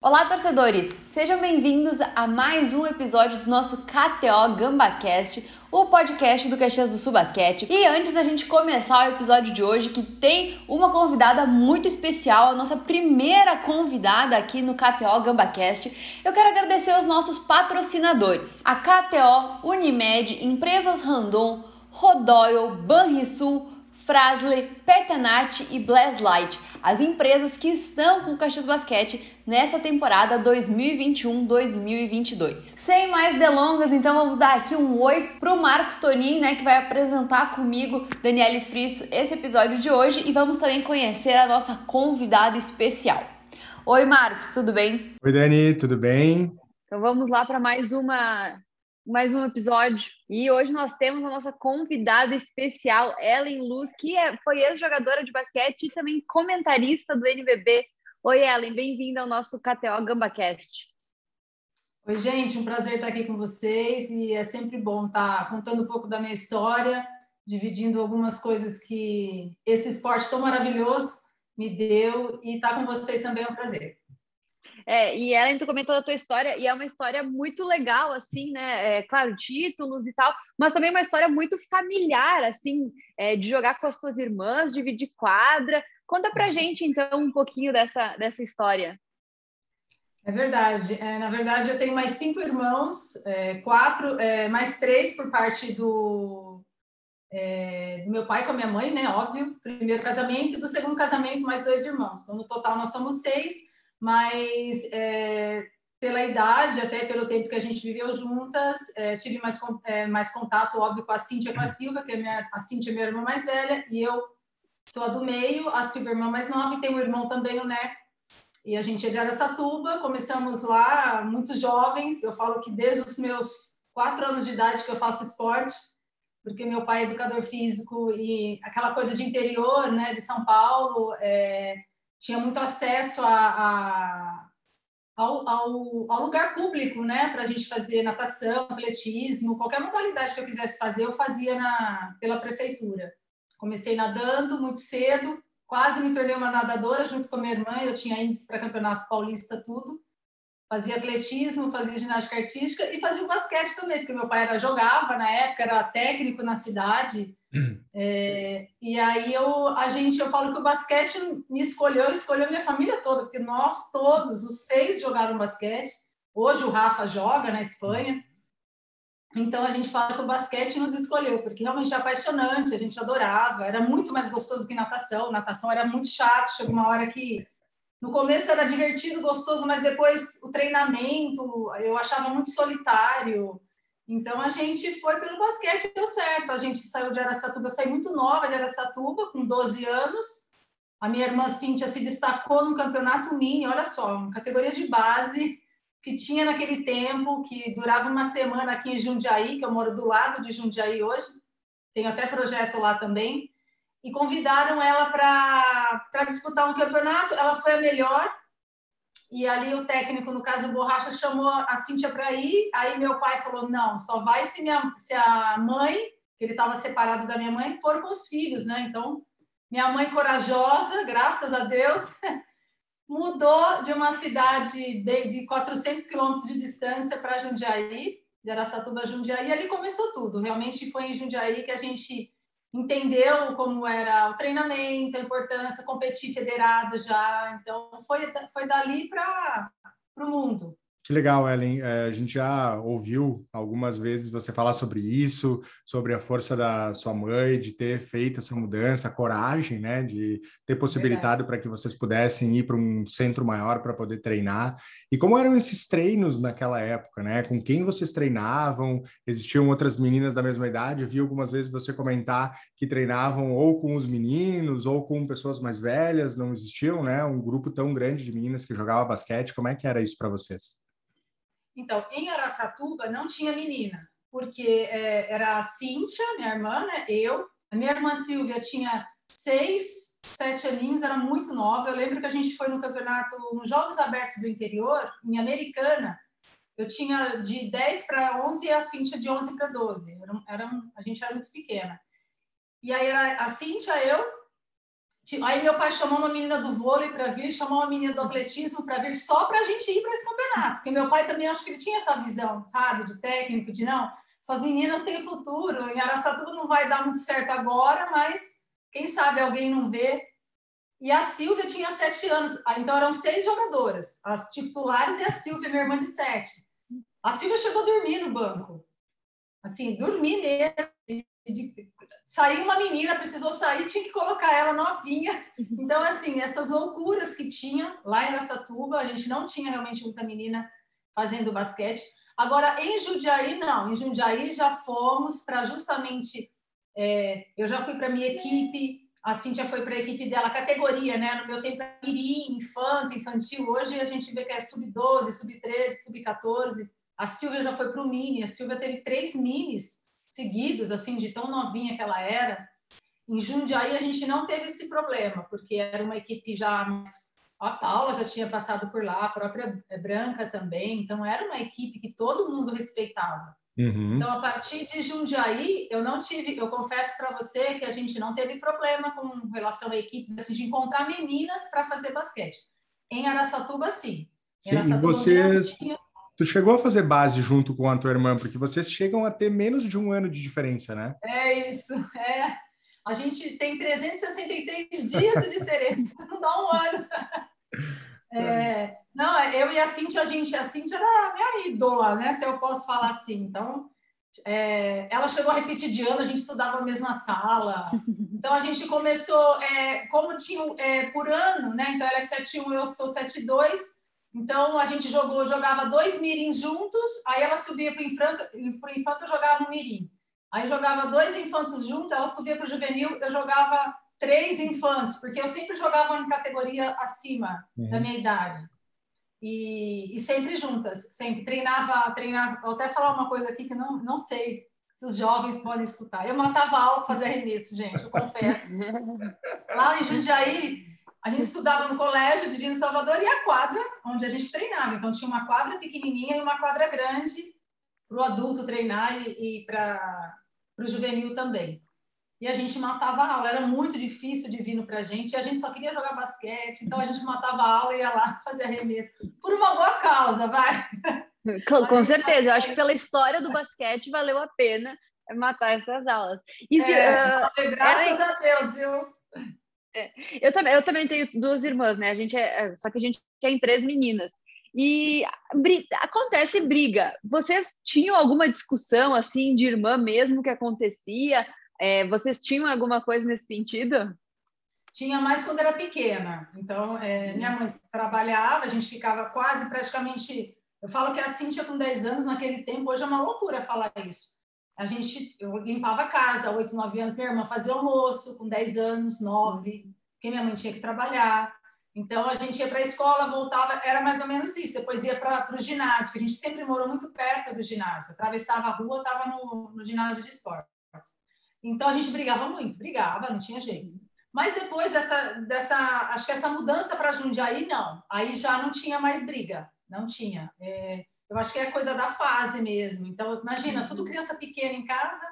Olá, torcedores! Sejam bem-vindos a mais um episódio do nosso KTO GambaCast, o podcast do Caxias do Sul Basquete. E antes da gente começar o episódio de hoje, que tem uma convidada muito especial, a nossa primeira convidada aqui no KTO GambaCast, eu quero agradecer aos nossos patrocinadores: a KTO, Unimed, Empresas Randon, Rodoyle, Banrisul, Frasley, Petanat e Blazlight, as empresas que estão com o Caxias Basquete nesta temporada 2021-2022. Sem mais delongas, então vamos dar aqui um oi pro Marcos Tonin, né, que vai apresentar comigo, Daniele Frisso, esse episódio de hoje e vamos também conhecer a nossa convidada especial. Oi, Marcos, tudo bem? Oi, Dani, tudo bem? Então vamos lá para mais uma mais um episódio. E hoje nós temos a nossa convidada especial, Ellen Luz, que é, foi ex-jogadora de basquete e também comentarista do NBB. Oi, Ellen, bem-vinda ao nosso KTO GambaCast. Oi, gente, um prazer estar aqui com vocês e é sempre bom estar contando um pouco da minha história, dividindo algumas coisas que esse esporte tão maravilhoso me deu e estar com vocês também é um prazer. É, e Ellen, tu comentou da tua história, e é uma história muito legal, assim, né? É, claro, títulos e tal, mas também uma história muito familiar, assim, é, de jogar com as tuas irmãs, dividir quadra. Conta pra gente, então, um pouquinho dessa, dessa história. É verdade. É, na verdade, eu tenho mais cinco irmãos, é, quatro, é, mais três por parte do, é, do meu pai com a minha mãe, né? Óbvio, primeiro casamento, e do segundo casamento, mais dois irmãos. Então, no total, nós somos seis mas é, pela idade, até pelo tempo que a gente viveu juntas, é, tive mais, é, mais contato, óbvio, com a Cíntia com a Silva, que é minha, a Cíntia é minha irmã mais velha, e eu sou a do meio, a Silva é irmã mais nova, e tem um irmão também, o Neco, e a gente é de Aracatuba, começamos lá muito jovens, eu falo que desde os meus quatro anos de idade que eu faço esporte, porque meu pai é educador físico e aquela coisa de interior, né, de São Paulo, é, tinha muito acesso a, a ao, ao, ao, lugar público, né, para a gente fazer natação, atletismo, qualquer modalidade que eu quisesse fazer, eu fazia na, pela prefeitura. Comecei nadando muito cedo, quase me tornei uma nadadora junto com a minha irmã, eu tinha índice para campeonato paulista, tudo. Fazia atletismo, fazia ginástica artística e fazia basquete também, porque meu pai era, jogava na época, era técnico na cidade, é, e aí eu, a gente, eu falo que o basquete me escolheu, escolheu minha família toda, porque nós todos, os seis jogaram basquete. Hoje o Rafa joga na Espanha. Então a gente fala que o basquete nos escolheu, porque realmente é apaixonante, a gente adorava, era muito mais gostoso que natação. Natação era muito chato, chegou uma hora que no começo era divertido, gostoso, mas depois o treinamento eu achava muito solitário. Então a gente foi pelo basquete deu certo. A gente saiu de Aracatuba, saí muito nova de Aracatuba, com 12 anos. A minha irmã Cíntia se destacou no campeonato mini, olha só, uma categoria de base que tinha naquele tempo, que durava uma semana aqui em Jundiaí, que eu moro do lado de Jundiaí hoje. Tenho até projeto lá também. E convidaram ela para disputar um campeonato. Ela foi a melhor, e ali o técnico, no caso do Borracha, chamou a Cíntia para ir. Aí meu pai falou: não, só vai se, minha, se a mãe, que ele estava separado da minha mãe, for com os filhos, né? Então, minha mãe corajosa, graças a Deus, mudou de uma cidade de 400 quilômetros de distância para Jundiaí, de Aracatuba a Jundiaí. E ali começou tudo. Realmente foi em Jundiaí que a gente entendeu como era o treinamento, a importância, competir federado já. Então, foi, foi dali para o mundo. Que legal, Ellen. É, a gente já ouviu algumas vezes você falar sobre isso, sobre a força da sua mãe de ter feito essa mudança, a coragem, né, de ter possibilitado para que vocês pudessem ir para um centro maior para poder treinar. E como eram esses treinos naquela época, né? Com quem vocês treinavam? Existiam outras meninas da mesma idade? Eu vi algumas vezes você comentar que treinavam ou com os meninos ou com pessoas mais velhas. Não existiam, né? Um grupo tão grande de meninas que jogava basquete. Como é que era isso para vocês? Então, em Araçatuba não tinha menina, porque é, era a Cíntia, minha irmã, né? eu. A minha irmã Silvia tinha seis, sete aninhos, era muito nova. Eu lembro que a gente foi no campeonato, nos Jogos Abertos do Interior, em Americana. Eu tinha de 10 para 11 e a Cíntia de 11 para 12. Era, era, a gente era muito pequena. E aí era a Cíntia, eu, Aí meu pai chamou uma menina do vôlei para vir, chamou uma menina do atletismo para vir só para a gente ir para esse campeonato. Porque meu pai também acho que ele tinha essa visão, sabe, de técnico, de não, essas meninas têm futuro. Em Araçatuba não vai dar muito certo agora, mas quem sabe alguém não vê. E a Silvia tinha sete anos, ah, então eram seis jogadoras, as titulares e a Silvia, minha irmã de sete. A Silvia chegou a dormir no banco, assim, dormir mesmo. Saiu uma menina, precisou sair, tinha que colocar ela novinha. Então, assim, essas loucuras que tinha lá em Araçatuba, a gente não tinha realmente muita menina fazendo basquete. Agora, em Jundiaí, não. Em Jundiaí já fomos para justamente. É, eu já fui para minha equipe, a Cíntia foi para a equipe dela, categoria, né? No meu tempo era mirim, infanto, infantil. Hoje a gente vê que é sub-12, sub-13, sub-14. A Silvia já foi para o mini. A Silvia teve três minis seguidos, assim, de tão novinha que ela era. Em Jundiaí a gente não teve esse problema, porque era uma equipe já a Paula já tinha passado por lá, a própria Branca também, então era uma equipe que todo mundo respeitava. Uhum. Então, a partir de Jundiaí, eu não tive, eu confesso para você que a gente não teve problema com relação a equipes assim, de encontrar meninas para fazer basquete. Em Araçatuba, sim. Em sim, Araçatuba, vocês, tinha... Tu chegou a fazer base junto com a tua irmã, porque vocês chegam a ter menos de um ano de diferença, né? É isso, é. A gente tem 363 dias de diferença, não dá um ano. É, não, eu e a Cintia, a gente, a Cintia era minha ídola, né? Se eu posso falar assim. Então, é, ela chegou a repetir de ano, a gente estudava na mesma sala. Então, a gente começou, é, como tinha é, por ano, né? Então, ela é 7-1, eu sou 7-2. Então, a gente jogou, jogava dois mirins juntos, aí ela subia para o infanto, pro infanto eu jogava um mirim. Aí jogava dois infantos juntos, ela subia para o juvenil, eu jogava três infantes, porque eu sempre jogava em categoria acima uhum. da minha idade. E, e, sempre juntas, sempre treinava, treinava. Vou até falar uma coisa aqui que não, não sei se os jovens podem escutar. Eu matava aula para fazer arremesso, gente, eu confesso. Lá em Jundiaí, a gente estudava no colégio Divino Salvador e a quadra onde a gente treinava. Então tinha uma quadra pequenininha e uma quadra grande para o adulto treinar e, e para o juvenil também e a gente matava a aula. Era muito difícil de vir para a gente, e a gente só queria jogar basquete, então a gente matava a aula e ia lá fazer arremesso. Por uma boa causa, vai. Com, com certeza, eu acho que pela história do basquete valeu a pena matar essas aulas. E se, é, uh, graças ela... a Deus, viu? É, eu, também, eu também tenho duas irmãs, né? A gente é, é só que a gente tem três meninas. E acontece briga. Vocês tinham alguma discussão assim de irmã mesmo que acontecia? É, vocês tinham alguma coisa nesse sentido? Tinha mais quando era pequena. Então, é, minha mãe trabalhava, a gente ficava quase praticamente. Eu falo que a Cintia com 10 anos naquele tempo, hoje é uma loucura falar isso. A gente, eu limpava a casa, 8, 9 anos, minha irmã fazia almoço com 10 anos, 9, porque minha mãe tinha que trabalhar. Então, a gente ia para a escola, voltava, era mais ou menos isso. Depois ia para o ginásio, que a gente sempre morou muito perto do ginásio. Atravessava a rua, estava no, no ginásio de esportes. Então a gente brigava muito, brigava, não tinha jeito. Mas depois dessa, dessa acho que essa mudança para Jundiaí, não. Aí já não tinha mais briga, não tinha. É, eu acho que é coisa da fase mesmo. Então, imagina, tudo criança pequena em casa,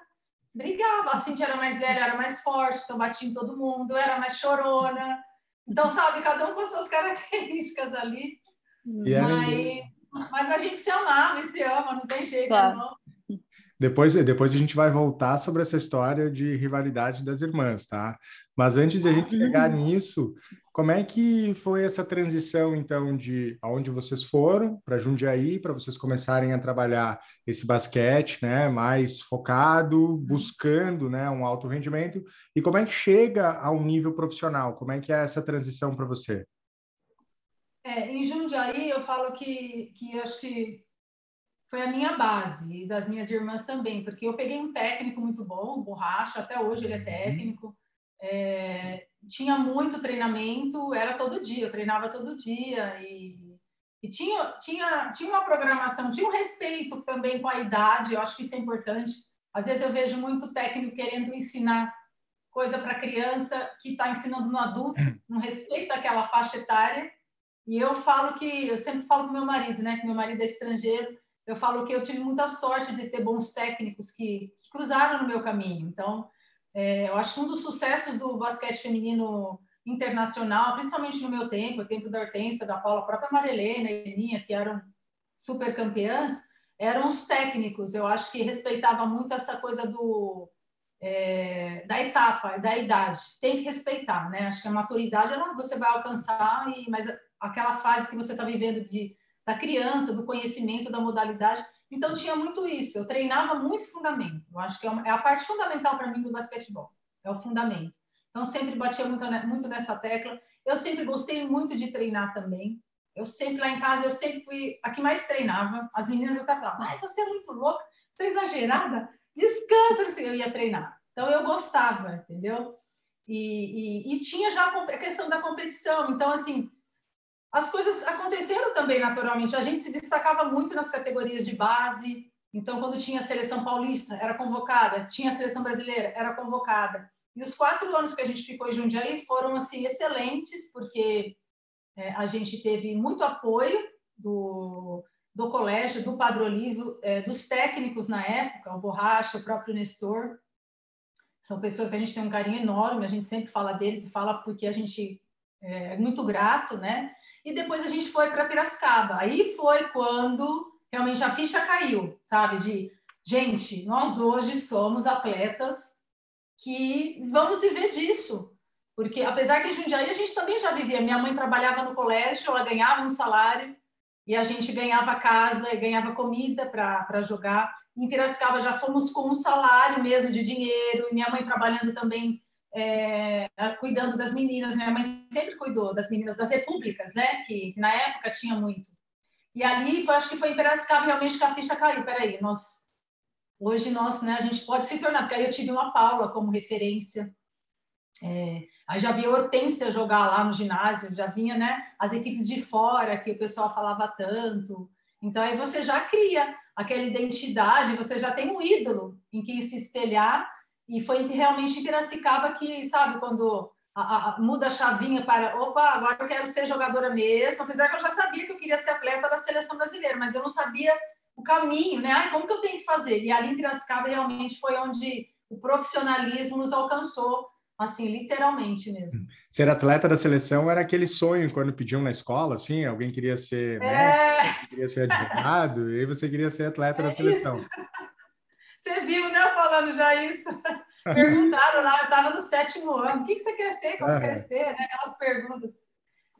brigava. A Cintia era mais velha, era mais forte, então batia em todo mundo, era mais chorona. Então, sabe, cada um com as suas características ali. Mas, mas a gente se amava e se ama, não tem jeito, claro. não. Depois, depois a gente vai voltar sobre essa história de rivalidade das irmãs, tá? Mas antes de a gente chegar nisso, como é que foi essa transição, então, de aonde vocês foram para Jundiaí, para vocês começarem a trabalhar esse basquete, né, mais focado, buscando, né, um alto rendimento, e como é que chega ao nível profissional? Como é que é essa transição para você? É, em Jundiaí, eu falo que, que acho que foi a minha base e das minhas irmãs também, porque eu peguei um técnico muito bom, Borracha, até hoje ele é uhum. técnico, é, tinha muito treinamento, era todo dia, eu treinava todo dia e, e tinha, tinha, tinha uma programação, tinha um respeito também com a idade, eu acho que isso é importante. Às vezes eu vejo muito técnico querendo ensinar coisa para criança que está ensinando no adulto, uhum. não respeita aquela faixa etária. E eu falo que, eu sempre falo com meu marido, né, que meu marido é estrangeiro, eu falo que eu tive muita sorte de ter bons técnicos que, cruzaram no meu caminho. Então, é, eu acho que um dos sucessos do basquete feminino internacional, principalmente no meu tempo, o tempo da Hortência, da Paula, a própria Marilena e Eninha, que eram super campeãs, eram os técnicos. Eu acho que respeitava muito essa coisa do é, da etapa, da idade. Tem que respeitar, né? Acho que a maturidade ela, você vai alcançar, e, mas aquela fase que você está vivendo de, da criança, do conhecimento, da modalidade. Então tinha muito isso. Eu treinava muito fundamento. Eu acho que é, é a parte fundamental para mim do basquetebol. É o fundamento. Então sempre batia muito, muito nessa tecla. Eu sempre gostei muito de treinar também. Eu sempre lá em casa, eu sempre fui a que mais treinava. As meninas até falavam, ai, você é muito louca, você é exagerada, descansa, assim, eu ia treinar. Então eu gostava, entendeu? E, e, e tinha já a questão da competição. Então, assim, as coisas aconteceram também naturalmente. A gente se destacava muito nas categorias de base. Então, quando tinha a seleção paulista, era convocada. Tinha a seleção brasileira, era convocada. E os quatro anos que a gente ficou em Jundiaí foram assim excelentes, porque é, a gente teve muito apoio do, do colégio, do Padre Olivo, é, dos técnicos na época, o Borracha, o próprio Nestor. São pessoas que a gente tem um carinho enorme, a gente sempre fala deles e fala porque a gente é, muito grato, né? E depois a gente foi para Piracicaba. Aí foi quando realmente a ficha caiu, sabe? De, gente, nós hoje somos atletas que vamos viver disso. Porque, apesar que em Jundiaí a gente também já vivia. Minha mãe trabalhava no colégio, ela ganhava um salário e a gente ganhava casa e ganhava comida para jogar. Em Piracicaba já fomos com um salário mesmo de dinheiro, minha mãe trabalhando também, é, cuidando das meninas. Minha mãe sempre cuidou das meninas das repúblicas, né? Que, que na época tinha muito. E ali, eu acho que foi em Piracicaba realmente que a ficha caiu. Peraí, nós, hoje nós, né, a gente pode se tornar, porque aí eu tive uma Paula como referência. É, Aí já via Hortência jogar lá no ginásio, já vinha, né, as equipes de fora que o pessoal falava tanto. Então aí você já cria aquela identidade, você já tem um ídolo em quem se espelhar. E foi realmente em Piracicaba que, sabe, quando a, a, muda a chavinha para, opa, agora eu quero ser jogadora mesmo, apesar que eu já sabia que eu queria ser atleta da seleção brasileira, mas eu não sabia o caminho, né? Ai, como que eu tenho que fazer? E ali em Piracicaba realmente foi onde o profissionalismo nos alcançou assim, literalmente mesmo. Ser atleta da seleção era aquele sonho quando pediam na escola, assim, alguém queria ser é... médico, queria ser advogado, e aí você queria ser atleta é da seleção. Isso. Você viu, né, falando já isso? Perguntaram lá, eu estava no sétimo ano, o que, você quer ser, como quer ser, né? Aquelas perguntas.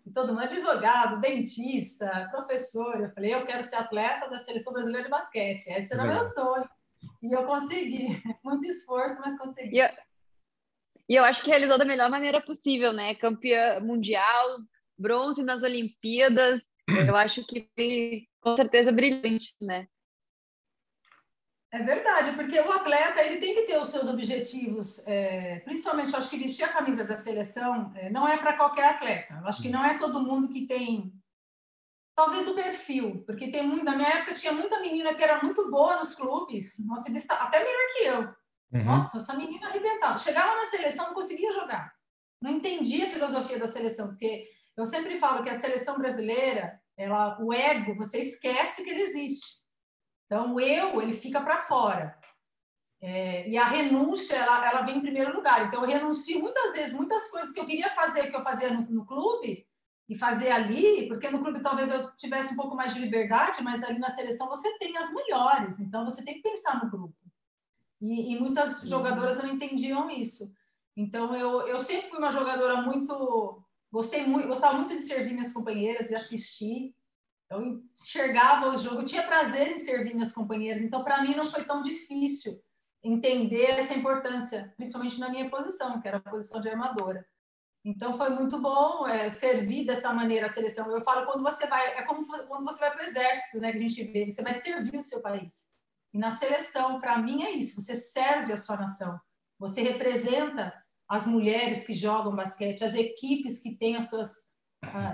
E todo mundo, advogado, dentista, professor. Eu falei, eu quero ser atleta da Seleção Brasileira de Basquete. Esse era o meu sonho. E eu consegui. Muito esforço, mas consegui. E, e eu acho que realizou da melhor maneira possível, né? Campeã mundial, bronze nas Olimpíadas. Eu acho que foi, com certeza brilhante, né? É verdade, porque o atleta ele tem que ter os seus objetivos, é, principalmente eu acho que vestir a camisa da seleção é, não é para qualquer atleta. Eu acho que não é todo mundo que tem, talvez o perfil, porque tem muito. Na minha época tinha muita menina que era muito boa nos clubes, nossa, até melhor que eu. Uhum. Nossa, essa menina arrebentava. Chegava na seleção, não conseguia jogar. Não entendia a filosofia da seleção, porque eu sempre falo que a seleção brasileira, ela, o ego, você esquece que ele existe. Então, o eu, ele fica para fora. É, e a renúncia, ela, ela vem em primeiro lugar. Então, eu renuncio muitas vezes, muitas coisas que eu queria fazer, que eu fazia no, no clube, e fazer ali, porque no clube talvez eu tivesse um pouco mais de liberdade, mas ali na seleção você tem as melhores, então você tem que pensar no grupo. E, e muitas jogadoras não entendiam isso. Então, eu, eu sempre fui uma jogadora muito. Gostei muito, gostava muito de servir minhas companheiras, de assistir. Eu enxergava o jogo, tinha prazer em servir minhas companheiras. Então, para mim, não foi tão difícil entender essa importância, principalmente na minha posição, que era a posição de armadora. Então, foi muito bom é, servir dessa maneira a seleção. Eu falo, quando você vai, é como quando você vai para o exército, né, que a gente vê, você vai servir o seu país. E na seleção, para mim, é isso: você serve a sua nação, você representa as mulheres que jogam basquete, as equipes que têm as suas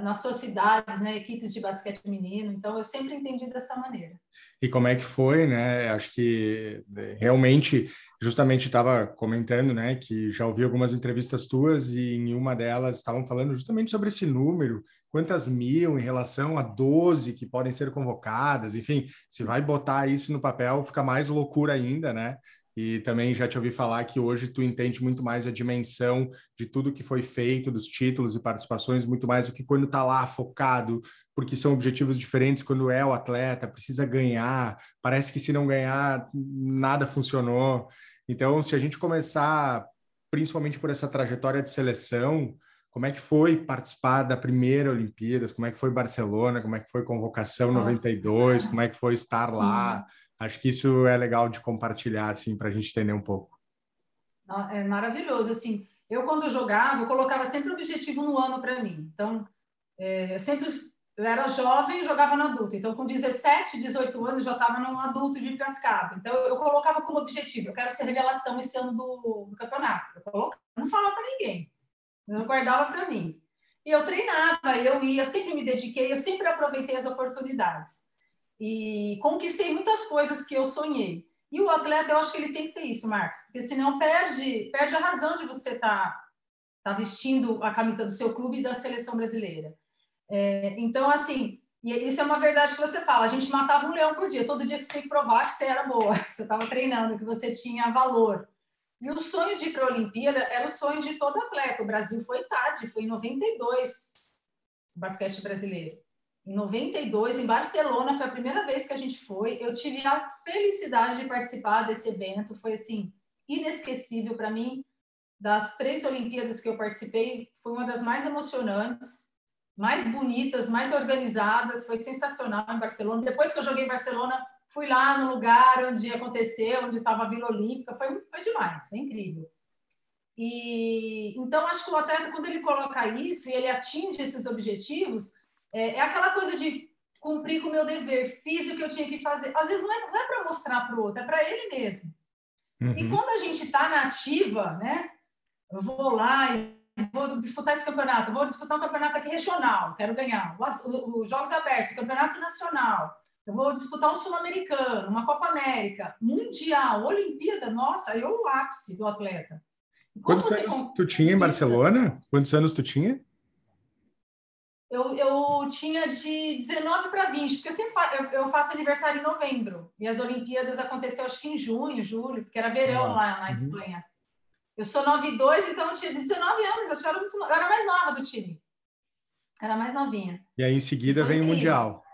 nas suas cidades, né, equipes de basquete feminino. Então, eu sempre entendi dessa maneira. E como é que foi, né? Acho que é, realmente, justamente estava comentando, né, que já ouvi algumas entrevistas tuas e em uma delas estavam falando justamente sobre esse número, quantas mil em relação a 12 que podem ser convocadas, enfim, se vai botar isso no papel, fica mais loucura ainda, né? E também já te ouvi falar que hoje tu entende muito mais a dimensão de tudo que foi feito, dos títulos e participações, muito mais do que quando está lá focado, porque são objetivos diferentes quando é o atleta, precisa ganhar, parece que se não ganhar, nada funcionou. Então, se a gente começar, principalmente por essa trajetória de seleção, como é que foi participar da primeira Olimpíadas? Como é que foi Barcelona? Como é que foi convocação Nossa, 92? Como é que foi estar lá? Uhum. Acho que isso é legal de compartilhar, assim, para a gente entender um pouco. É maravilhoso, assim. Eu, quando jogava, eu colocava sempre objetivo no ano para mim. Então, é, eu sempre eu era jovem e jogava no adulto. Então, com 17, 18 anos, já estava num adulto de Piracicaba. Então, eu colocava como objetivo, eu quero ser revelação esse ano do, do campeonato. Eu colocava, não falava para ninguém. Eu guardava para mim. E eu treinava, eu ia, eu sempre me dediquei, eu sempre aproveitei as oportunidades e conquistei muitas coisas que eu sonhei. E o atleta, eu acho que ele tem que ter isso, Marcos, porque senão perde, perde a razão de você estar tá, tá vestindo a camisa do seu clube e da seleção brasileira. É, então, assim, e isso é uma verdade que você fala, a gente matava um leão por dia, todo dia que você tem que provar que você era boa, que você estava treinando, que você tinha valor. E o sonho de ir para a Olimpíada era o sonho de todo atleta. O Brasil foi tarde, foi em 92, o basquete brasileiro. Em 92, em Barcelona, foi a primeira vez que a gente foi. Eu tive a felicidade de participar desse evento. Foi, assim, inesquecível para mim. Das três Olimpíadas que eu participei, foi uma das mais emocionantes, mais bonitas, mais organizadas. Foi sensacional em Barcelona. Depois que eu joguei em Barcelona, fui lá no lugar onde aconteceu, onde estava a Vila Olímpica. Foi, foi demais, foi incrível. E então acho que o atleta quando ele coloca isso e ele atinge esses objetivos, é, é aquela coisa de cumprir com o meu dever, fiz o que eu tinha que fazer. Às vezes não é, não é para mostrar para o outro, é para ele mesmo. Uhum. E quando a gente está na ativa, né? Eu vou lá e vou disputar esse campeonato, vou disputar um campeonato aqui regional, quero ganhar. Os Jogos Abertos, campeonato nacional. Eu vou disputar um Sul-Americano, uma Copa América, Mundial, Olimpíada, nossa, eu o ápice do atleta. Quantos anos tu tinha em Barcelona? Quantos anos tu tinha? Eu, eu tinha de 19 para 20, porque eu sempre fa eu, eu, faço aniversário em novembro, e as Olimpíadas aconteceu acho que em junho, julho, porque era verão ah, lá na uhum. Espanha. Eu sou 92, então eu tinha 19 anos, eu, tinha muito, eu era mais nova do time. Era mais novinha. E aí em seguida vem o Mundial.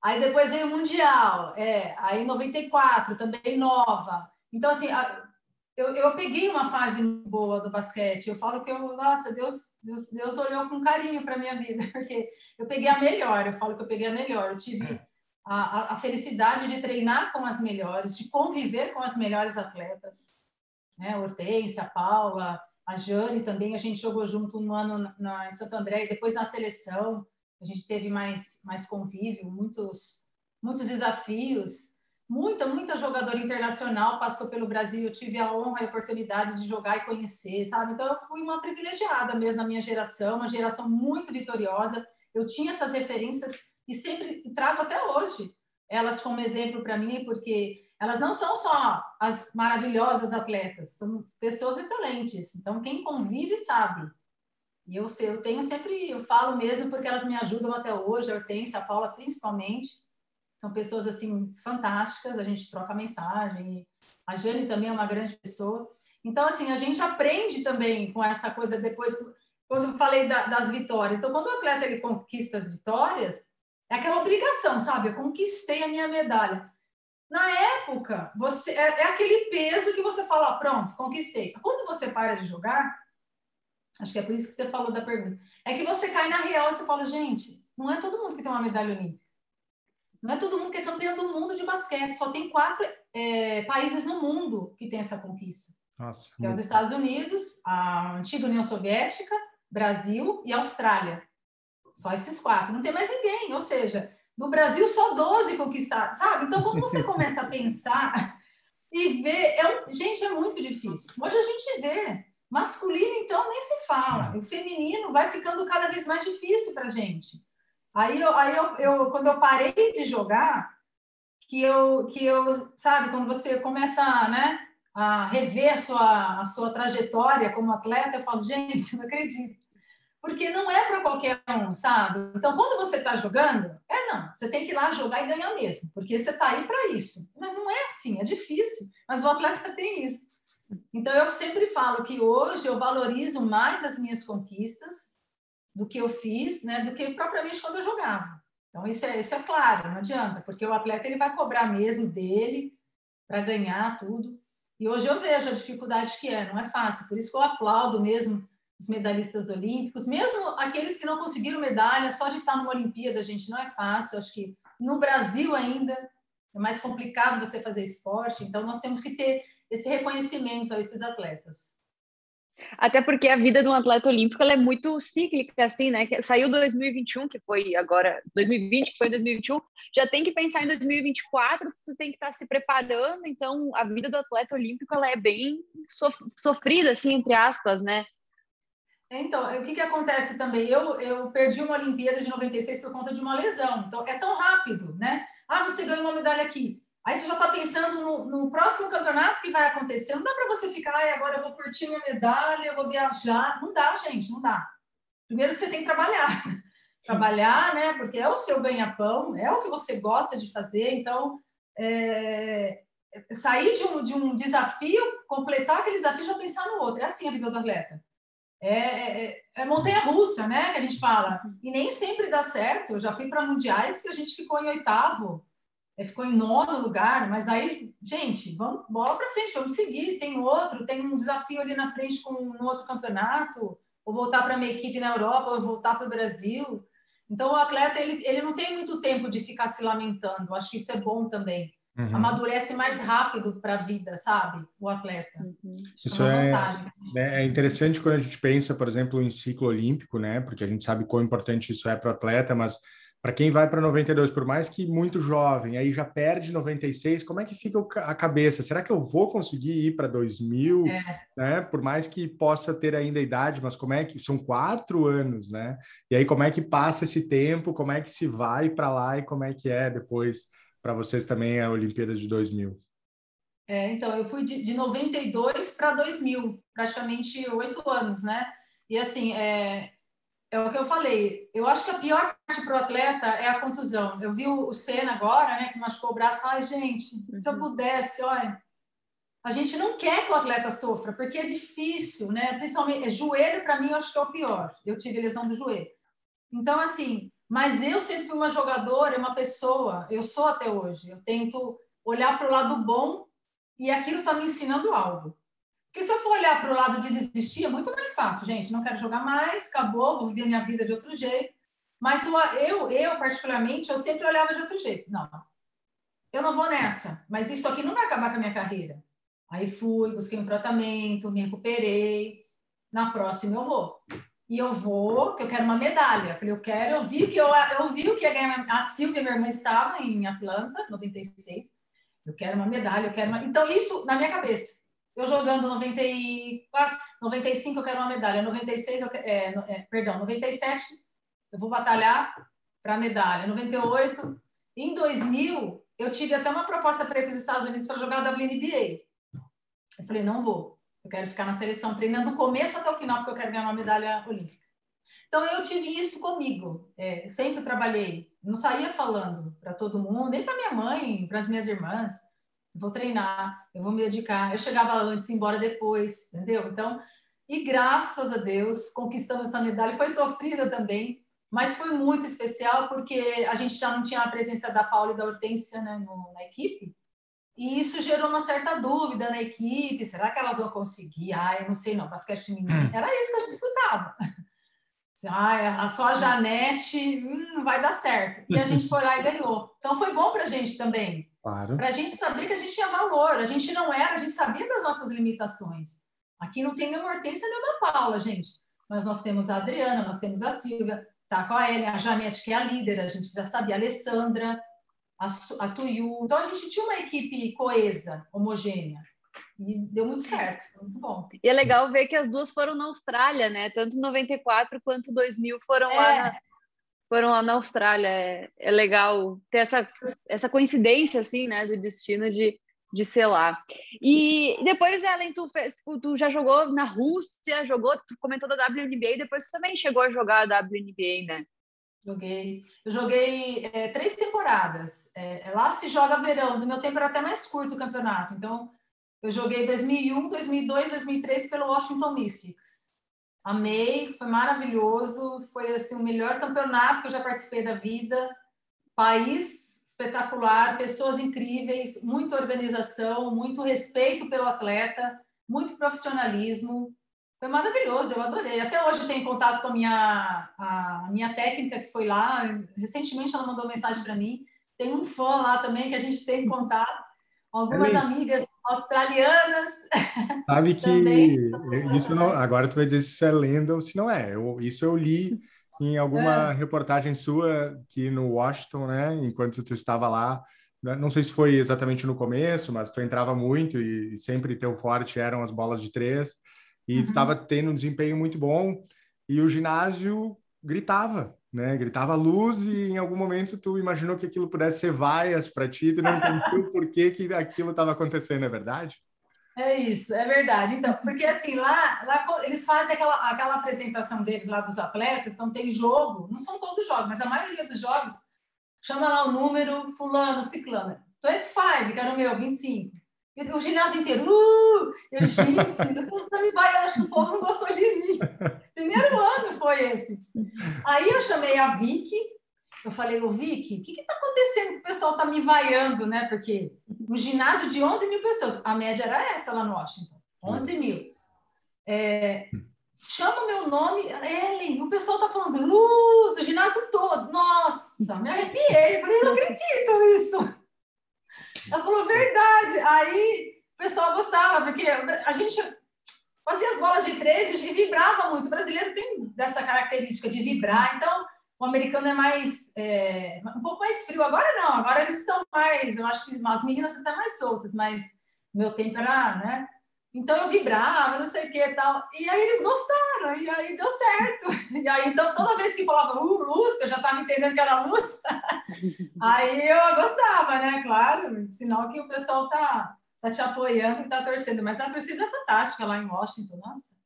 Aí depois veio o Mundial, é, aí em 94, também nova. Então, assim, a, eu, eu peguei uma fase boa do basquete. Eu falo que eu, nossa, Deus, Deus, Deus olhou com carinho para minha vida, porque eu peguei a melhor. Eu falo que eu peguei a melhor. Eu tive é. a, a, felicidade de treinar com as melhores, de conviver com as melhores atletas. Né? Hortência, Paula, a Jane também. A gente jogou junto um ano na, em Santo André e depois na seleção. A gente teve mais, mais convívio, muitos, muitos desafios muita, muita jogadora internacional passou pelo Brasil. Eu tive a honra e a oportunidade de jogar e conhecer, sabe? Então, eu fui uma privilegiada mesmo na minha geração, uma geração muito vitoriosa. Eu tinha essas referências e sempre trago até hoje elas como exemplo para mim, porque elas não são só as maravilhosas atletas, são pessoas excelentes. Então, quem convive sabe. E eu, eu tenho sempre, eu falo mesmo porque elas me ajudam até hoje, a Hortência, a Paula principalmente são pessoas assim fantásticas, a gente troca mensagem. A Jane também é uma grande pessoa. Então, assim, a gente aprende também com essa coisa depois, quando eu falei da, das vitórias. Então, quando o atleta ele conquista as vitórias, é aquela obrigação, sabe? Eu conquistei a minha medalha. Na época, você é, é aquele peso que você fala, pronto, conquistei. Quando você para de jogar, acho que é por isso que você falou da pergunta, é que você cai na real e você fala, gente, não é todo mundo que tem uma medalha olímpica. Não é todo mundo que é campeão do mundo de basquete, só tem quatro é, países no mundo que tem essa conquista. Nossa, que é os Estados Unidos, a antiga União Soviética, Brasil e Austrália. Só esses quatro. Não tem mais ninguém. Ou seja, do Brasil só 12 conquistados, sabe? Então, quando você começa a pensar e ver, é um... gente, é muito difícil. Hoje a gente vê. Masculino, então, nem se fala. O feminino vai ficando cada vez mais difícil para a gente. Aí, eu, aí eu, eu, quando eu parei de jogar, que eu, que eu, sabe, quando você começa, né, a rever a sua, a sua trajetória como atleta, eu falo, gente, não acredito. porque não é para qualquer um, sabe? Então, quando você está jogando, é não, você tem que ir lá jogar e ganhar mesmo, porque você está aí para isso. Mas não é assim, é difícil. Mas o atleta tem isso. Então, eu sempre falo que hoje eu valorizo mais as minhas conquistas do que eu fiz, né, do que propriamente quando eu jogava. Então, isso é, isso é claro, não adianta, porque o atleta ele vai cobrar mesmo dele para ganhar tudo. E hoje eu vejo a dificuldade que é, não é fácil. Por isso que eu aplaudo mesmo os medalhistas olímpicos, mesmo aqueles que não conseguiram medalha, só de estar numa Olimpíada, gente, não é fácil. Acho que no Brasil ainda é mais complicado você fazer esporte, então nós temos que ter esse reconhecimento a esses atletas. Até porque a vida de um atleta olímpico é muito cíclica, assim, né? Saiu 2021, que foi agora, 2020, que foi 2021, já tem que pensar em 2024, tu tem que estar se preparando, então a vida do atleta olímpico ela é bem sofrida, assim, entre aspas, né? Então, o que, que acontece também? Eu, eu perdi uma Olimpíada de 96 por conta de uma lesão. Então, é tão rápido, né? Ah, você ganhou uma medalha aqui. Aí você já está pensando no, no, próximo campeonato que vai acontecer. Não dá para você ficar, ai, agora eu vou curtir minha medalha, eu vou viajar. Não dá, gente, não dá. Primeiro que você tem que trabalhar. trabalhar, né? Porque é o seu ganha-pão, é o que você gosta de fazer. Então, é, sair de um, de um desafio, completar aquele desafio e já pensar no outro. É assim a vida do atleta. É, é, é montanha-russa, né? Que a gente fala. E nem sempre dá certo. Eu já fui para mundiais que a gente ficou em oitavo, é, ficou em nono lugar, mas aí, gente, vamos bola para frente, vamos seguir. Tem outro, tem um desafio ali na frente com um outro campeonato, ou voltar para minha equipe na Europa, ou voltar para o Brasil. Então, o atleta ele, ele não tem muito tempo de ficar se lamentando. Acho que isso é bom também. Uhum. Amadurece mais rápido para a vida, sabe? O atleta. Uhum. Isso é, é, é, interessante quando a gente pensa, por exemplo, em ciclo olímpico, né? Porque a gente sabe quão importante isso é para o atleta, mas para quem vai para 92, por mais que muito jovem, aí já perde 96, como é que fica a cabeça? Será que eu vou conseguir ir para 2000? É. Né? Por mais que possa ter ainda a idade, mas como é que são quatro anos, né? E aí como é que passa esse tempo? Como é que se vai para lá e como é que é depois? para vocês também a Olimpíada de 2000? É, então, eu fui de, de 92 para 2000, praticamente oito anos, né? E assim, é, é o que eu falei. Eu acho que a pior para o atleta é a contusão. Eu vi o, Senna agora, né, que machucou o braço, falei, gente, se eu uhum. pudesse, olha, a gente não quer que o atleta sofra, porque é difícil, né? Principalmente, joelho, para mim, eu acho que é o pior. Eu tive lesão do joelho. Então, assim, mas eu sempre fui uma jogadora, uma pessoa, eu sou até hoje. Eu tento olhar para o lado bom e aquilo está me ensinando algo. Porque se eu for olhar para o lado de desistir, é muito mais fácil, gente. Não quero jogar mais, acabou, vou viver minha vida de outro jeito. Mas eu, eu particularmente, eu sempre olhava de outro jeito. Não, eu não vou nessa, mas isso aqui não vai acabar com a minha carreira. Aí fui, busquei um tratamento, me recuperei. Na próxima eu vou e eu vou, que eu quero uma medalha. Falei, eu quero, eu vi que eu, eu vi que. A Silvia, minha irmã, estava em Atlanta, 96. Eu quero uma medalha, eu quero uma... Então, isso na minha cabeça. Eu jogando 94, 95, eu quero uma medalha. 96, eu, é, é, perdão, 97, eu vou batalhar para medalha. 98, em 2000, eu tive até uma proposta para ir para os Estados Unidos para jogar WNBA. Eu falei, não vou. Eu quero ficar na seleção treinando do começo até o final, porque eu quero ganhar uma medalha olímpica. Então, eu tive isso comigo. É, sempre trabalhei. Não saía falando para todo mundo, nem para minha mãe, para as minhas irmãs. Vou treinar, eu vou me dedicar. Eu chegava antes, embora depois, entendeu? Então, e graças a Deus, conquistamos essa medalha. Foi sofrida também, mas foi muito especial porque a gente já não tinha a presença da Paula e da Hortência né, no, na equipe. E isso gerou uma certa dúvida na equipe: será que elas vão conseguir? Ah, eu não sei não, basquete feminino. Hum. Era isso que a gente escutava. Ah, só a Janete hum, vai dar certo. E a gente foi lá e ganhou. Então foi bom para a gente também. Claro. Para a gente saber que a gente tinha valor. A gente não era, a gente sabia das nossas limitações. Aqui não tem nenhuma Hortência nem uma Paula, gente. Mas nós temos a Adriana, nós temos a Silvia, tá com a Ellen, a Janete, que é a líder, a gente já sabia, a Alessandra, a, a Tuyu. Então a gente tinha uma equipe coesa, homogênea. E deu muito certo, foi muito bom. E é legal ver que as duas foram na Austrália, né? Tanto 94 quanto 2000 foram é. lá na, foram lá na Austrália. É, é legal ter essa, essa coincidência, assim, né? Do destino de, de lá. E depois, Ellen, tu, tu já jogou na Rússia, jogou, tu comentou da WNBA, depois tu também chegou a jogar a WNBA, né? Joguei. Eu joguei é, três temporadas. É, lá se joga verão, do meu tempo era até mais curto o campeonato. Então, eu joguei 2001, 2002, 2003 pelo Washington Mystics. Amei, foi maravilhoso, foi assim, o melhor campeonato que eu já participei da vida. País espetacular, pessoas incríveis, muita organização, muito respeito pelo atleta, muito profissionalismo. Foi maravilhoso, eu adorei. Até hoje eu tenho contato com a minha, a minha técnica que foi lá. Recentemente ela mandou mensagem para mim. Tem um fã lá também que a gente tem contato. Algumas é amigas australianas. Sabe que isso não, agora tu vai dizer se isso é lenda ou se não é. Eu, isso eu li em alguma é. reportagem sua que no Washington, né? Enquanto tu estava lá, né, não sei se foi exatamente no começo, mas tu entrava muito e, e sempre teu forte eram as bolas de três e uhum. tu estava tendo um desempenho muito bom e o ginásio gritava, né? Gritava luz e em algum momento tu imaginou que aquilo pudesse ser vaias para ti, tu não entendeu por que, que aquilo estava acontecendo, é verdade? É isso, é verdade. Então, porque assim, lá, lá eles fazem aquela, aquela apresentação deles lá dos atletas, então tem jogo, não são todos os jogos, mas a maioria dos jogos chama lá o número fulano, ciclano. 25, que meu, 25 o ginásio inteiro, uh! Eu, gente, não me vai, acho que o povo não gostou de mim. Primeiro ano foi esse. Aí eu chamei a Vicky, eu falei, ô Vicky, o que está acontecendo o pessoal está me vaiando, né? Porque um ginásio de 11 mil pessoas, a média era essa lá no Washington, 11 mil. É, chama meu nome, Ellen, o pessoal está falando luz, o ginásio todo. Nossa, me arrepiei, eu falei, não acredito isso. Ela falou, verdade. Aí o pessoal gostava, porque a gente fazia as bolas de três e vibrava muito. O brasileiro tem dessa característica de vibrar, então o americano é mais é, um pouco mais frio. Agora não, agora eles estão mais, eu acho que as meninas estão mais soltas, mas meu tempo era, né? Então eu vibrava, não sei o que e tal. E aí eles gostaram, e aí deu certo. E aí, então, toda vez que falava uh, luz, que eu já estava entendendo que era luz, aí eu gostava, né? Claro, sinal que o pessoal tá, tá te apoiando e tá torcendo. Mas a torcida é fantástica lá em Washington, nossa.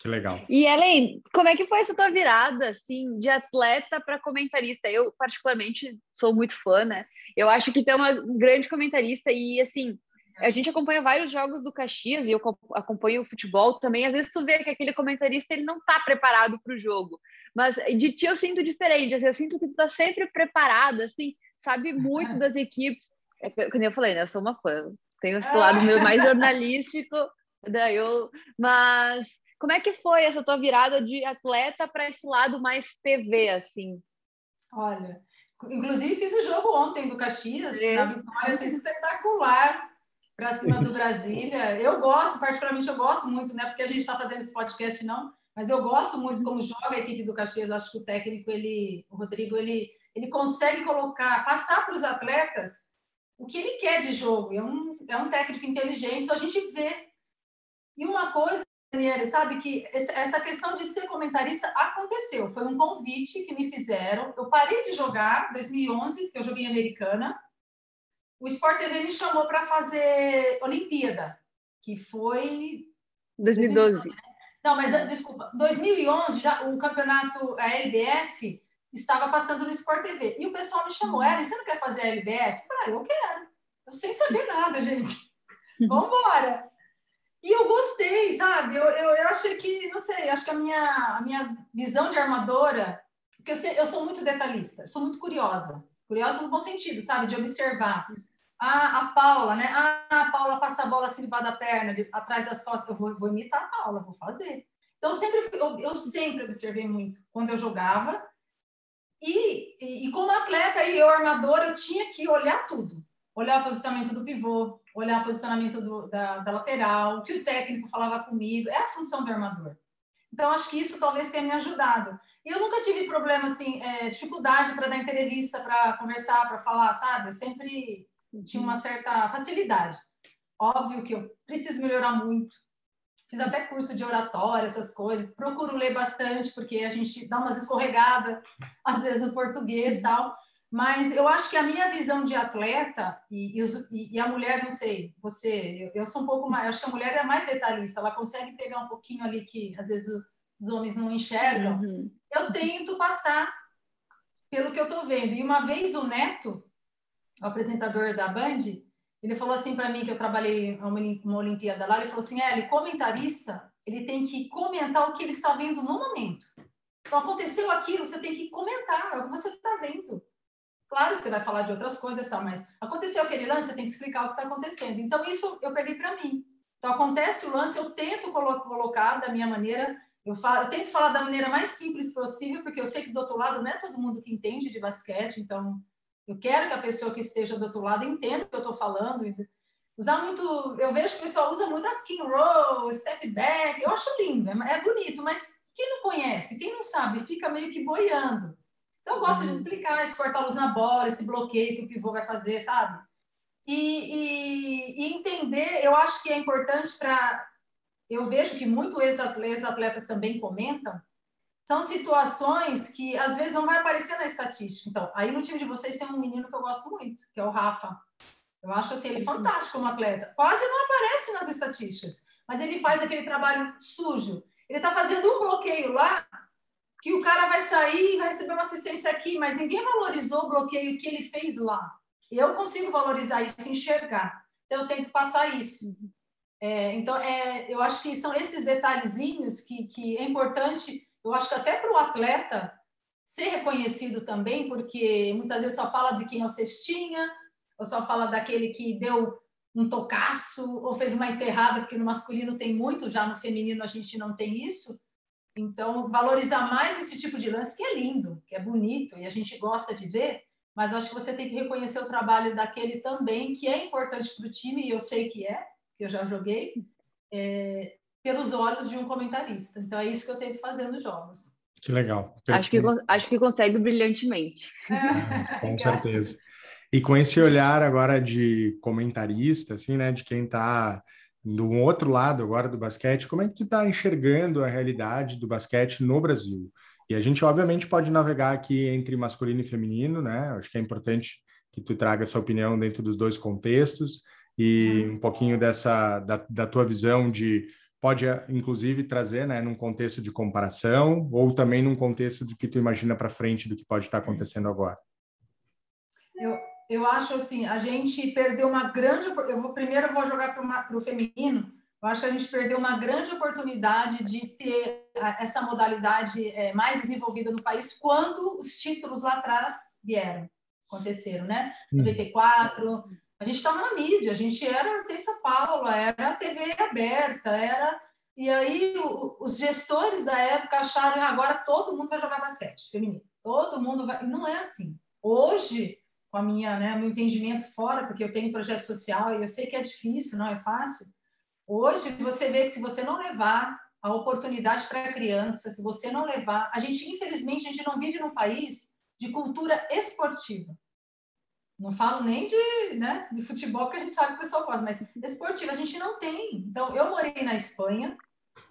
Que legal. E Ellen, como é que foi essa tua virada, assim, de atleta para comentarista? Eu, particularmente, sou muito fã, né? Eu acho que tu é uma grande comentarista e, assim, a gente acompanha vários jogos do Caxias e eu acompanho o futebol também. Às vezes tu vê que aquele comentarista ele não está preparado para o jogo, mas de ti eu sinto diferente. Assim, eu sinto que tu está sempre preparado, assim, sabe muito das equipes. É, como eu falei, né? Eu sou uma fã. Tenho esse lado meu mais jornalístico, daí eu. Mas como é que foi essa tua virada de atleta para esse lado mais TV, assim? Olha, inclusive fiz o jogo ontem do Caxias, é. na vitória, assim, espetacular para cima do Brasília. Eu gosto, particularmente eu gosto muito, né? Porque a gente está fazendo esse podcast não, mas eu gosto muito como joga a equipe do Caxias. Eu acho que o técnico, ele, o Rodrigo, ele, ele consegue colocar, passar para os atletas o que ele quer de jogo. É um, é um técnico inteligente, então a gente vê. E uma coisa, Daniela, sabe que essa questão de ser comentarista aconteceu. Foi um convite que me fizeram. Eu parei de jogar em 2011, que eu joguei Americana o Sport TV me chamou para fazer Olimpíada, que foi 2012. 2012 né? Não, mas desculpa, 2011 já o campeonato a LBF estava passando no Sport TV. E o pessoal me chamou, Ellen, você não quer fazer a LBF? Eu falei, eu quero. Eu sem saber nada, gente. Vamos embora. E eu gostei, sabe? Eu, eu, eu, achei que, não sei, acho que a minha, a minha visão de armadora, porque eu, sei, eu sou muito detalhista, sou muito curiosa. Curiosa no bom sentido, sabe? De observar. Ah, a Paula, né? Ah, a Paula passa a bola assim debaixo da perna, de, atrás das costas. Eu vou, vou, imitar a Paula, vou fazer. Então, eu sempre, eu, eu sempre observei muito quando eu jogava. E, e, e, como atleta e eu armadora, eu tinha que olhar tudo. Olhar o posicionamento do pivô, olhar o posicionamento do, da, da lateral, o que o técnico falava comigo. É a função do armador. Então, acho que isso talvez tenha me ajudado. E eu nunca tive problema, assim, é, dificuldade para dar entrevista, para conversar, para falar, sabe? Eu sempre tinha uma certa facilidade. Óbvio que eu preciso melhorar muito. Fiz até curso de oratória, essas coisas. Procuro ler bastante, porque a gente dá umas escorregadas, às vezes, no português e tal. Mas eu acho que a minha visão de atleta e, e, e a mulher, não sei, você, eu, eu, sou um pouco mais, acho que a mulher é mais detalhista, ela consegue pegar um pouquinho ali que às vezes os homens não enxergam. Uhum. Eu tento passar pelo que eu estou vendo. E uma vez o Neto, o apresentador da Band, ele falou assim para mim que eu trabalhei uma Olimpíada lá, ele falou assim, ele comentarista, ele tem que comentar o que ele está vendo no momento. Então aconteceu aquilo, você tem que comentar, é o que você está vendo. Claro que você vai falar de outras coisas, tá? mas aconteceu aquele lance, você tem que explicar o que está acontecendo. Então, isso eu peguei para mim. Então, acontece o lance, eu tento colocar da minha maneira, eu, falo, eu tento falar da maneira mais simples possível, porque eu sei que do outro lado não é todo mundo que entende de basquete, então eu quero que a pessoa que esteja do outro lado entenda o que eu estou falando. Usar muito, eu vejo que o pessoal usa muito a king roll, step back, eu acho lindo, é, é bonito, mas quem não conhece, quem não sabe, fica meio que boiando. Então, eu gosto uhum. de explicar esse corta-luz na bola, esse bloqueio que o pivô vai fazer, sabe? E, e, e entender, eu acho que é importante para. Eu vejo que muitos ex-atletas também comentam, são situações que às vezes não vai aparecer na estatística. Então, aí no time de vocês tem um menino que eu gosto muito, que é o Rafa. Eu acho assim, ele fantástico como atleta. Quase não aparece nas estatísticas, mas ele faz aquele trabalho sujo. Ele está fazendo um bloqueio lá que o cara vai sair e vai receber uma assistência aqui, mas ninguém valorizou o bloqueio que ele fez lá. Eu consigo valorizar isso, enxergar. Então, eu tento passar isso. É, então, é, eu acho que são esses detalhezinhos que, que é importante, eu acho que até para o atleta ser reconhecido também, porque muitas vezes só fala de quem é o ou só fala daquele que deu um tocaço, ou fez uma enterrada, porque no masculino tem muito, já no feminino a gente não tem isso. Então, valorizar mais esse tipo de lance, que é lindo, que é bonito e a gente gosta de ver, mas acho que você tem que reconhecer o trabalho daquele também, que é importante para o time, e eu sei que é, que eu já joguei, é, pelos olhos de um comentarista. Então, é isso que eu tento fazer nos jogos. Que legal. Acho que, acho que consegue brilhantemente. É, com certeza. E com esse olhar agora de comentarista, assim, né, de quem está do outro lado agora do basquete, como é que tu está enxergando a realidade do basquete no Brasil? E a gente, obviamente, pode navegar aqui entre masculino e feminino, né? Acho que é importante que tu traga essa opinião dentro dos dois contextos e um pouquinho dessa da, da tua visão de pode inclusive trazer, né, num contexto de comparação ou também num contexto de que tu imagina para frente do que pode estar acontecendo agora. Eu, eu acho assim, a gente perdeu uma grande. Eu vou primeiro eu vou jogar para o feminino. Eu acho que a gente perdeu uma grande oportunidade de ter essa modalidade é, mais desenvolvida no país quando os títulos lá atrás vieram, aconteceram, né? 94, hum. a gente estava na mídia, a gente era Terça Paula, era TV aberta, era. E aí o, os gestores da época acharam agora todo mundo vai jogar basquete feminino, todo mundo vai. Não é assim. Hoje com a minha, né, meu entendimento fora, porque eu tenho projeto social e eu sei que é difícil, não é fácil. Hoje você vê que se você não levar a oportunidade para a criança, se você não levar, a gente infelizmente a gente não vive num país de cultura esportiva. Não falo nem de, né, de futebol, porque a gente sabe que o pessoal gosta, mas esportiva a gente não tem. Então, eu morei na Espanha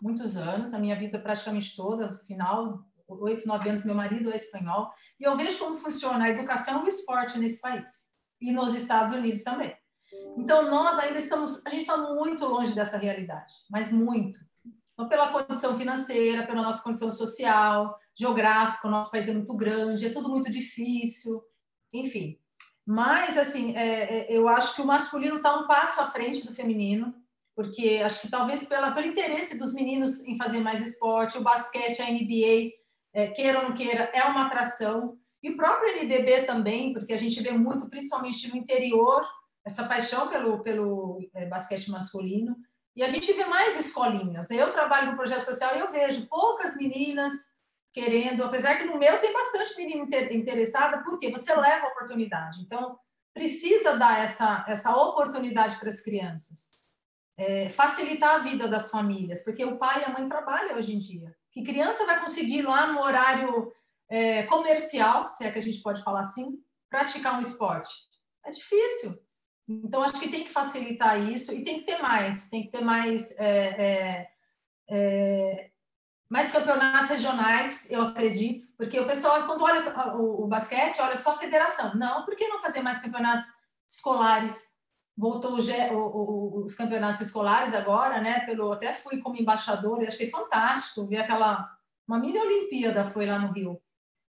muitos anos, a minha vida praticamente toda, final oito, nove anos, meu marido é espanhol, e eu vejo como funciona a educação e o esporte nesse país, e nos Estados Unidos também. Então, nós ainda estamos, a gente está muito longe dessa realidade, mas muito. Então, pela condição financeira, pela nossa condição social, geográfica, o nosso país é muito grande, é tudo muito difícil, enfim. Mas, assim, é, é, eu acho que o masculino está um passo à frente do feminino, porque acho que talvez pela, pelo interesse dos meninos em fazer mais esporte, o basquete, a NBA, é, queira ou não queira, é uma atração. E o próprio NBB também, porque a gente vê muito, principalmente no interior, essa paixão pelo, pelo é, basquete masculino. E a gente vê mais escolinhas. Né? Eu trabalho no projeto social e eu vejo poucas meninas querendo, apesar que no meu tem bastante menina interessada, porque você leva a oportunidade. Então, precisa dar essa, essa oportunidade para as crianças. É, facilitar a vida das famílias, porque o pai e a mãe trabalham hoje em dia. Que criança vai conseguir lá no horário é, comercial, se é que a gente pode falar assim, praticar um esporte? É difícil. Então, acho que tem que facilitar isso e tem que ter mais, tem que ter mais é, é, é mais campeonatos regionais, eu acredito, porque o pessoal, quando olha o, o basquete, olha só a federação. Não, por que não fazer mais campeonatos escolares? Voltou o, o, os campeonatos escolares agora, né? Pelo, até fui como embaixador e achei fantástico ver aquela. Uma mini Olimpíada foi lá no Rio.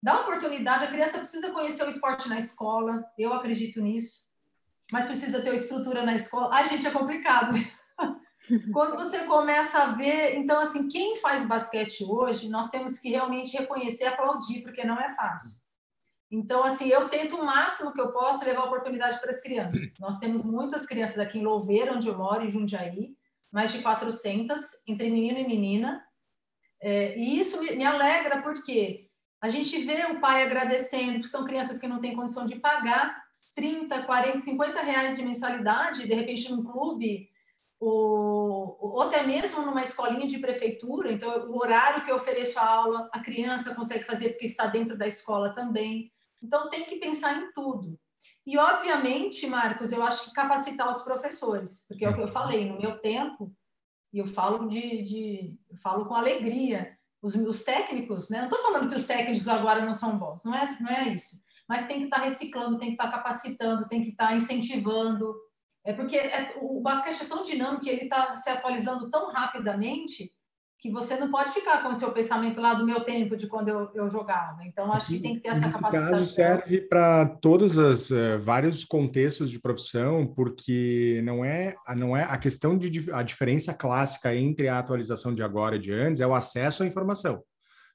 Dá oportunidade, a criança precisa conhecer o esporte na escola, eu acredito nisso, mas precisa ter estrutura na escola. Ai, gente, é complicado. Quando você começa a ver, então assim, quem faz basquete hoje, nós temos que realmente reconhecer, aplaudir, porque não é fácil. Então, assim, eu tento o máximo que eu posso levar oportunidade para as crianças. Nós temos muitas crianças aqui em Louveira, onde eu moro, em Jundiaí, mais de 400, entre menino e menina. É, e isso me, me alegra, porque a gente vê o pai agradecendo, porque são crianças que não têm condição de pagar 30, 40, 50 reais de mensalidade, de repente num clube, ou, ou até mesmo numa escolinha de prefeitura, então o horário que eu ofereço a aula, a criança consegue fazer porque está dentro da escola também. Então tem que pensar em tudo. E obviamente, Marcos, eu acho que capacitar os professores, porque é o que eu falei, no meu tempo, e eu falo de, de eu falo com alegria, os, os técnicos, né? Não estou falando que os técnicos agora não são bons, não é, não é isso. Mas tem que estar tá reciclando, tem que estar tá capacitando, tem que estar tá incentivando, é porque é, o basquete é tão dinâmico, ele está se atualizando tão rapidamente que você não pode ficar com o seu pensamento lá do meu tempo, de quando eu, eu jogava. Então, acho que tem que ter essa capacidade. caso serve para todos os uh, vários contextos de profissão, porque não é, não é a questão de a diferença clássica entre a atualização de agora e de antes é o acesso à informação.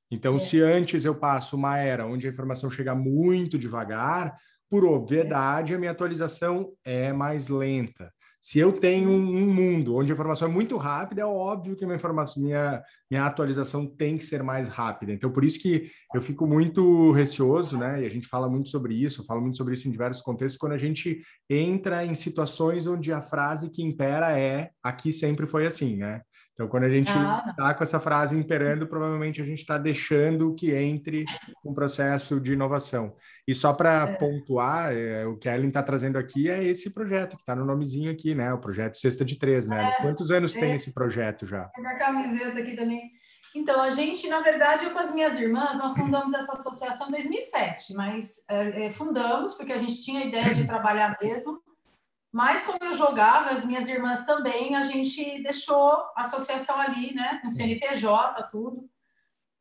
Então, é. se antes eu passo uma era onde a informação chega muito devagar, por obviedade, a minha atualização é mais lenta. Se eu tenho um mundo onde a informação é muito rápida, é óbvio que minha informação, minha, minha atualização tem que ser mais rápida. Então, por isso que eu fico muito receoso, né? E a gente fala muito sobre isso, eu falo muito sobre isso em diversos contextos, quando a gente entra em situações onde a frase que impera é aqui sempre foi assim, né? Então, quando a gente está ah, com essa frase imperando, provavelmente a gente está deixando que entre um processo de inovação. E só para é. pontuar, é, o que a Ellen está trazendo aqui é esse projeto, que está no nomezinho aqui, né? O projeto Sexta de Três, né? É, Quantos anos tem é. esse projeto já? Tem uma camiseta aqui também. Então, a gente, na verdade, eu com as minhas irmãs, nós fundamos essa associação em 2007, mas é, é, fundamos porque a gente tinha a ideia de trabalhar mesmo mas como eu jogava, as minhas irmãs também, a gente deixou a associação ali, né, com CNPJ, tudo.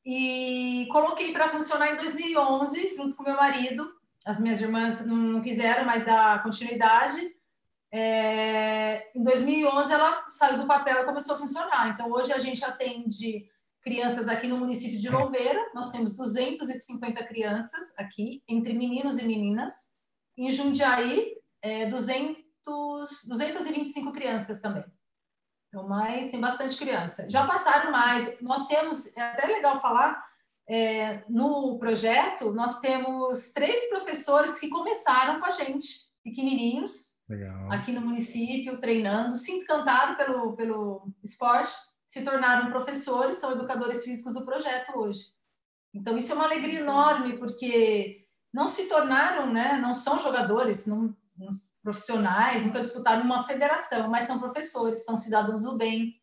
E coloquei para funcionar em 2011, junto com meu marido. As minhas irmãs não quiseram mais dar continuidade. É, em 2011, ela saiu do papel e começou a funcionar. Então, hoje a gente atende crianças aqui no município de Louveira. Nós temos 250 crianças aqui, entre meninos e meninas. Em Jundiaí, é, 200 225 crianças também. Então, mas tem bastante criança. Já passaram mais. Nós temos, é até legal falar, é, no projeto, nós temos três professores que começaram com a gente, pequenininhos, legal. aqui no município, treinando, se encantaram pelo, pelo esporte, se tornaram professores, são educadores físicos do projeto hoje. Então, isso é uma alegria enorme, porque não se tornaram, né, não são jogadores, não, não profissionais, nunca disputaram uma federação, mas são professores, são cidadãos do bem,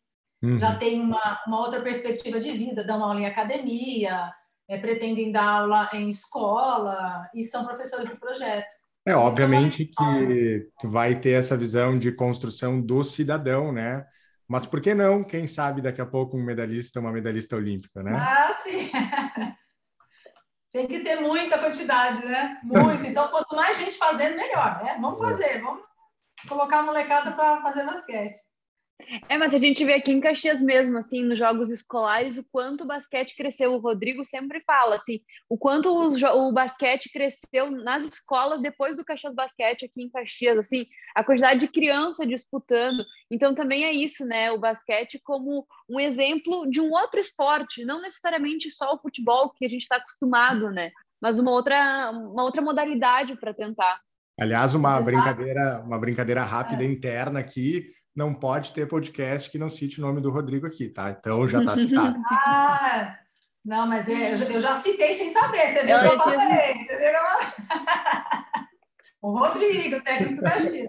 uhum. já têm uma, uma outra perspectiva de vida, dão aula em academia, é, pretendem dar aula em escola e são professores do projeto. É, obviamente que vai ter essa visão de construção do cidadão, né? Mas por que não, quem sabe daqui a pouco um medalhista, uma medalhista olímpica, né? Ah, sim! Tem que ter muita quantidade, né? Muito. Então, quanto mais gente fazendo, melhor, né? Vamos fazer, vamos colocar a molecada para fazer basquete. É, mas a gente vê aqui em Caxias mesmo, assim, nos jogos escolares, o quanto o basquete cresceu. O Rodrigo sempre fala, assim, o quanto o, o basquete cresceu nas escolas depois do Caxias Basquete aqui em Caxias, assim, a quantidade de criança disputando. Então também é isso, né? O basquete como um exemplo de um outro esporte, não necessariamente só o futebol que a gente está acostumado, né? Mas uma outra, uma outra modalidade para tentar. Aliás, uma brincadeira, uma brincadeira rápida é. interna aqui não pode ter podcast que não cite o nome do Rodrigo aqui, tá? Então já está citado. ah, não, mas é, eu, já citei sem saber, você viu que eu falei? Você viu que eu falei? o Rodrigo, técnico da China.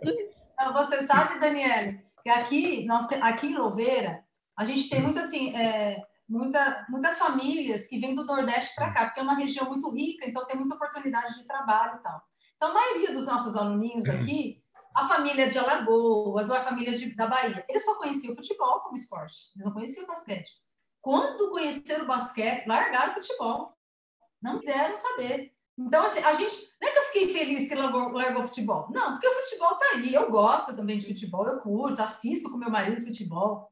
Então, você sabe, Daniele, que aqui, nós, aqui em Louveira, a gente tem muito assim, é, muita, muitas famílias que vêm do Nordeste para cá, porque é uma região muito rica, então tem muita oportunidade de trabalho e tal. Então, a maioria dos nossos aluninhos aqui, a família de Alagoas ou a família de, da Bahia, eles só conheciam o futebol como esporte, eles não conheciam o basquete. Quando conheceram o basquete, largaram o futebol. Não quiseram saber. Então, assim, a gente. Não é que eu fiquei feliz que largou, largou o futebol. Não, porque o futebol tá aí. Eu gosto também de futebol, eu curto, assisto com meu marido futebol.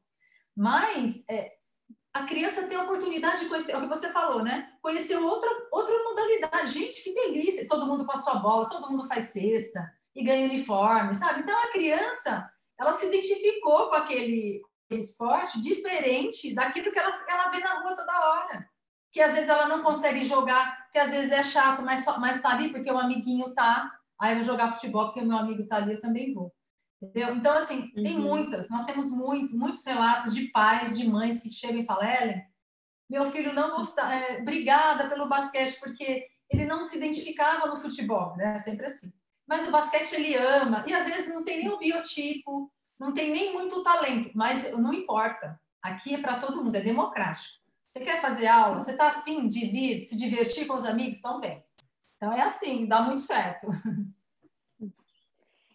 Mas é, a criança tem a oportunidade de conhecer, é o que você falou, né? Conhecer outra, outra modalidade. Gente, que delícia! Todo mundo com a bola, todo mundo faz cesta e ganha uniforme, sabe? Então a criança, ela se identificou com aquele, esporte diferente daquilo que ela, ela vê na rua toda hora. Que às vezes ela não consegue jogar, que às vezes é chato, mas, mas tá ali porque o amiguinho tá. Aí eu vou jogar futebol porque o meu amigo tá ali, eu também vou. Entendeu? Então, assim, uhum. tem muitas, nós temos muito, muitos relatos de pais, de mães que chegam e falam, Ellen, meu filho não gostava, é, obrigada pelo basquete, porque ele não se identificava no futebol, né? Sempre assim. Mas o basquete ele ama, e às vezes não tem nem o biotipo, não tem nem muito talento, mas não importa. Aqui é para todo mundo, é democrático. Você quer fazer aula? Você está afim de vir, se divertir com os amigos? Então vem. Então é assim, dá muito certo.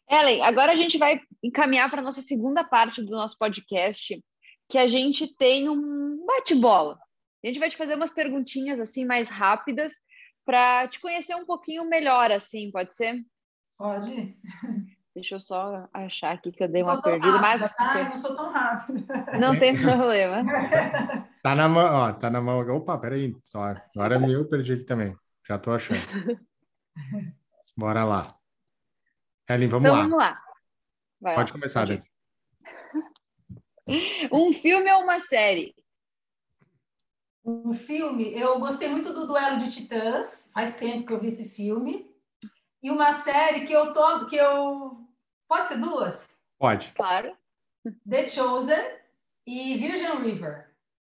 Ellen, agora a gente vai encaminhar para a nossa segunda parte do nosso podcast, que a gente tem um bate-bola. A gente vai te fazer umas perguntinhas assim mais rápidas para te conhecer um pouquinho melhor, assim, pode ser? Pode. Deixa eu só achar aqui que eu dei uma perdida. Rápida, mas... tá? Eu não sou tão rápida. Não tem problema. Tá na mão, ó, tá na mão. Opa, peraí, só. Agora é eu perdi aqui também. Já tô achando. Bora lá. Ellen, vamos então, lá. Vamos lá. Vai Pode lá. começar, Dani. Um filme ou uma série? Um filme, eu gostei muito do Duelo de Titãs, faz tempo que eu vi esse filme. E uma série que eu tô, que eu pode ser duas? Pode. Claro. The Chosen e Virgin River.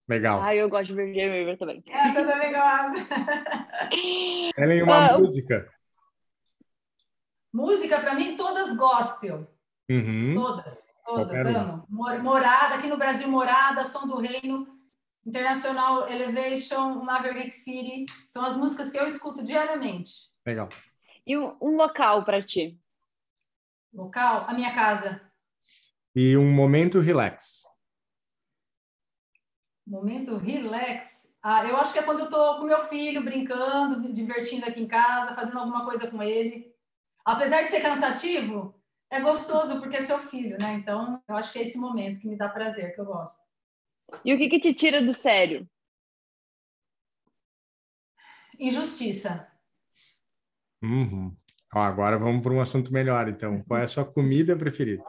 Legal. Ah, eu gosto de Virgin River também. Essa também gosto. Ela é uma uh, música. Música, para mim, todas gospel. Uhum. Todas, todas, amo. Morada, aqui no Brasil, Morada, Som do Reino, International Elevation, Maverick City. São as músicas que eu escuto diariamente. Legal. E um, local para ti? Local? A minha casa. E um momento relax. Momento relax. Ah, eu acho que é quando eu tô com meu filho brincando, me divertindo aqui em casa, fazendo alguma coisa com ele. Apesar de ser cansativo, é gostoso porque é seu filho, né? Então, eu acho que é esse momento que me dá prazer, que eu gosto. E o que, que te tira do sério? Injustiça. Uhum. Ó, agora vamos para um assunto melhor, então. Qual é a sua comida preferida?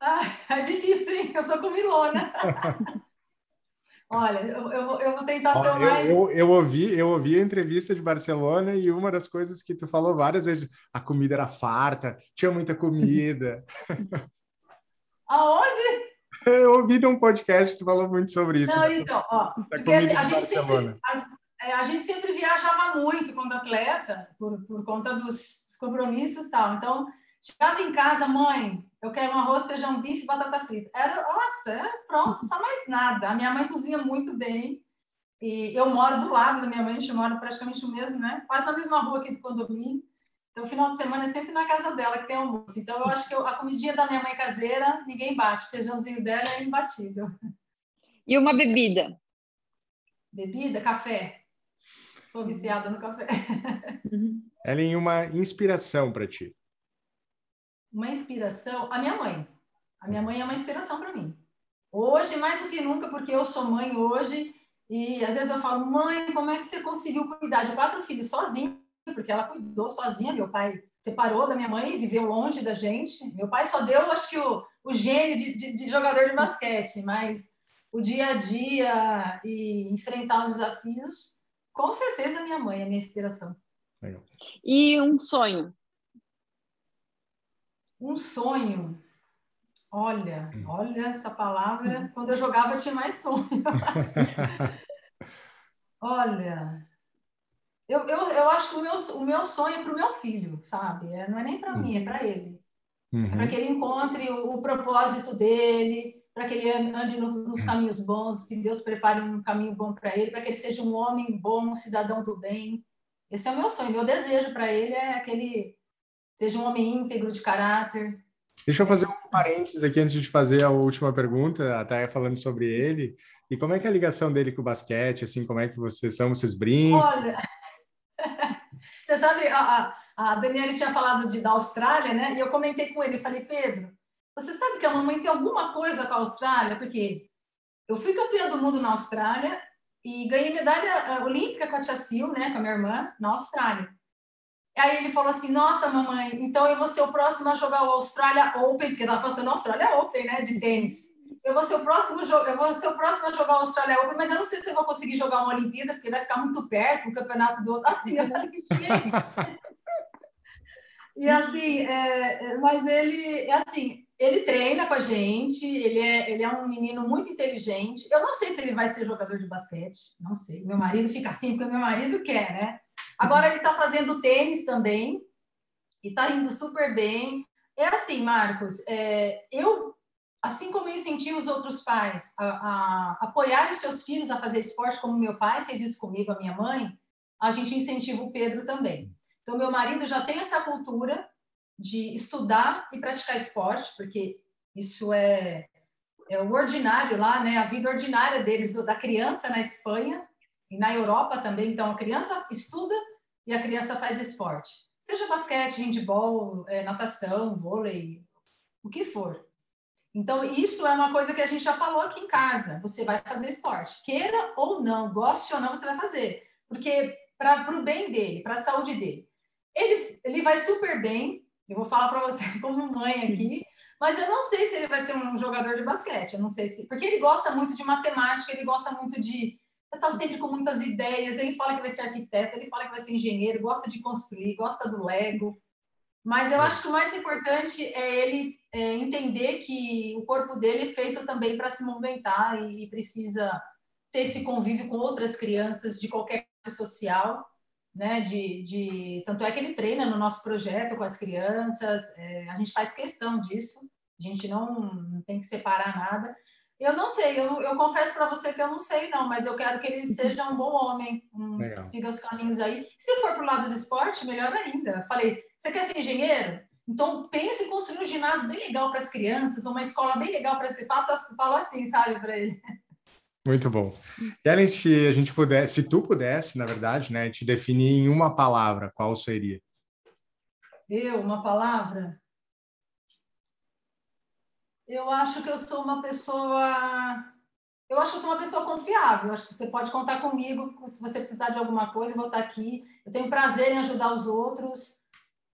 Ah, é difícil, hein? Eu sou comilona. Olha, eu, eu, eu, vou tentar ser o mais. Eu, eu, ouvi, eu ouvi a entrevista de Barcelona e uma das coisas que tu falou várias vezes, a comida era farta, tinha muita comida. Aonde? Eu ouvi num podcast, tu falou muito sobre isso. Não, então, ó, porque assim, a, gente sempre, a, é, a, gente sempre viajava muito quando atleta, por, por conta dos compromissos e tal. Então, chegava em casa, mãe, eu quero um arroz, feijão, bife e batata frita. Era, nossa, era pronto, só mais nada. A minha mãe cozinha muito bem. E eu moro do lado da minha mãe, a gente mora praticamente o mesmo, né? Quase na mesma rua aqui do condomínio. Então, final de semana é sempre na casa dela que tem almoço. Então, eu acho que eu, a comidinha da minha mãe caseira, ninguém bate. O feijãozinho dela é imbatível. E uma bebida? Bebida? Café. Sou viciada no café. Uhum. Ellen, uma inspiração para ti? uma inspiração, a minha mãe. A minha mãe é uma inspiração para mim. Hoje, mais do que nunca, porque eu sou mãe hoje, e às vezes eu falo, mãe, como é que você conseguiu cuidar de quatro filhos sozinha? Porque ela cuidou sozinha, meu pai separou da minha mãe, viveu longe da gente. Meu pai só deu, acho que, o, o gene de, de, de jogador de basquete, mas o dia a dia e enfrentar os desafios, com certeza minha mãe é minha inspiração. Legal. E um sonho? Um sonho. Olha, hum. olha essa palavra. Quando eu jogava, eu tinha mais sonho. olha, eu, eu, eu acho que o meu, o meu sonho é para o meu filho, sabe? É, não é nem para mim, é para ele. É uhum. É para que ele encontre o, o, propósito dele, para que ele ande nos caminhos bons, que Deus prepare um caminho bom para ele, para que ele seja um homem bom, um cidadão do bem. Esse é o meu sonho, meu desejo para ele é que ele seja um homem íntegro de caráter. Deixa eu fazer um parênteses aqui antes de fazer a última pergunta, até falando sobre ele. E como é que é a ligação dele com o basquete? Assim, como é que vocês são? Vocês brincam? Olha, você sabe, a, a Daniela tinha falado de, da Austrália, né? E eu comentei com ele, falei, Pedro, você sabe que a mamãe tem alguma coisa com a Austrália? Porque eu fui campeã do mundo na Austrália e ganhei medalha eh, olímpica com a Tia Sil, né, com a minha irmã, na Austrália. Aí ele falou assim: Nossa, mamãe, então eu vou ser o próximo a jogar o Australia Open, porque estava passando o Australia Open, né, de tênis. Eu vou ser o próximo eu vou ser o próximo a jogar o Australia Open, mas eu não sei se eu vou conseguir jogar uma Olimpíada, porque vai ficar muito perto o campeonato do outro. Assim, eu falei, gente. e assim, é, é, mas ele, é assim, ele treina com a gente, ele é, ele é um menino muito inteligente. Eu não sei se ele vai ser jogador de basquete, não sei. Meu marido fica assim, porque meu marido quer, né? Agora ele está fazendo tênis também e está indo super bem. É assim, Marcos, é, eu, assim como eu incentivo os outros pais a, a apoiar os seus filhos a fazer esporte, como meu pai fez isso comigo, a minha mãe, a gente incentiva o Pedro também. Então, meu marido já tem essa cultura de estudar e praticar esporte, porque isso é, é o ordinário lá, né? A vida ordinária deles, do, da criança na Espanha e na Europa também. Então, a criança estuda e a criança faz esporte. Seja basquete, handball, é, natação, vôlei, o que for. Então, isso é uma coisa que a gente já falou aqui em casa. Você vai fazer esporte. Queira ou não, goste ou não, você vai fazer. Porque para o bem dele, para a saúde dele. Ele, ele vai super bem, eu vou falar para você como mãe aqui, mas eu não sei se ele vai ser um jogador de basquete. Eu não sei se. Porque ele gosta muito de matemática, ele gosta muito de. Está sempre com muitas ideias. Ele fala que vai ser arquiteto, ele fala que vai ser engenheiro, gosta de construir, gosta do Lego. Mas eu acho que o mais importante é ele é, entender que o corpo dele é feito também para se movimentar e, e precisa ter esse convívio com outras crianças de qualquer social né? De, de, tanto é que ele treina no nosso projeto com as crianças, é, a gente faz questão disso, a gente não, não tem que separar nada. Eu não sei, eu, eu confesso para você que eu não sei, não, mas eu quero que ele seja um bom homem, um, siga os caminhos aí. Se for para o lado do esporte, melhor ainda. Falei, você quer ser engenheiro? Então pense em construir um ginásio bem legal para as crianças, uma escola bem legal para se faça, fala assim, sabe, para ele. Muito bom. Ellen, se a gente pudesse, se tu pudesse, na verdade, né, te definir em uma palavra, qual seria? Eu, uma palavra? Eu acho que eu sou uma pessoa. Eu acho que eu sou uma pessoa confiável. Eu acho que você pode contar comigo se você precisar de alguma coisa, eu vou estar aqui. Eu tenho prazer em ajudar os outros.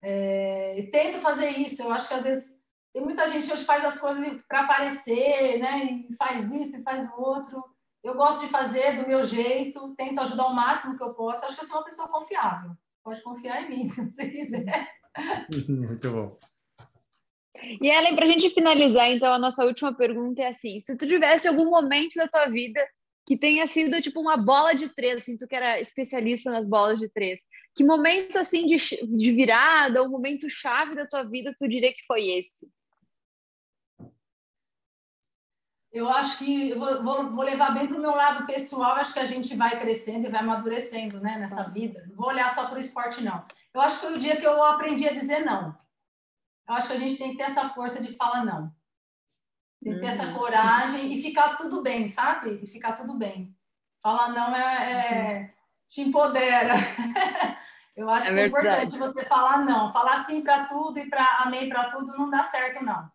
É... E tento fazer isso. Eu acho que às vezes tem muita gente hoje faz as coisas para aparecer, né? E faz isso e faz o outro. Eu gosto de fazer do meu jeito, tento ajudar o máximo que eu posso. Acho que eu sou uma pessoa confiável. Pode confiar em mim, se você quiser. Muito bom. E Ellen, para a gente finalizar, então, a nossa última pergunta é assim: se tu tivesse algum momento da tua vida que tenha sido tipo uma bola de três, assim, tu que era especialista nas bolas de três, que momento assim de, de virada, ou momento chave da tua vida, tu diria que foi esse? Eu acho que eu vou, vou, levar bem para o meu lado pessoal, acho que a gente vai crescendo e vai amadurecendo né, nessa vida. Não vou olhar só para o esporte, não. Eu acho que foi o dia que eu aprendi a dizer não. Eu acho que a gente tem que ter essa força de falar não. Tem que ter essa uhum. coragem e ficar tudo bem, sabe? E ficar tudo bem. Falar não é, é te empodera. eu acho é que é importante você falar não. Falar sim para tudo e para amém para tudo não dá certo, não.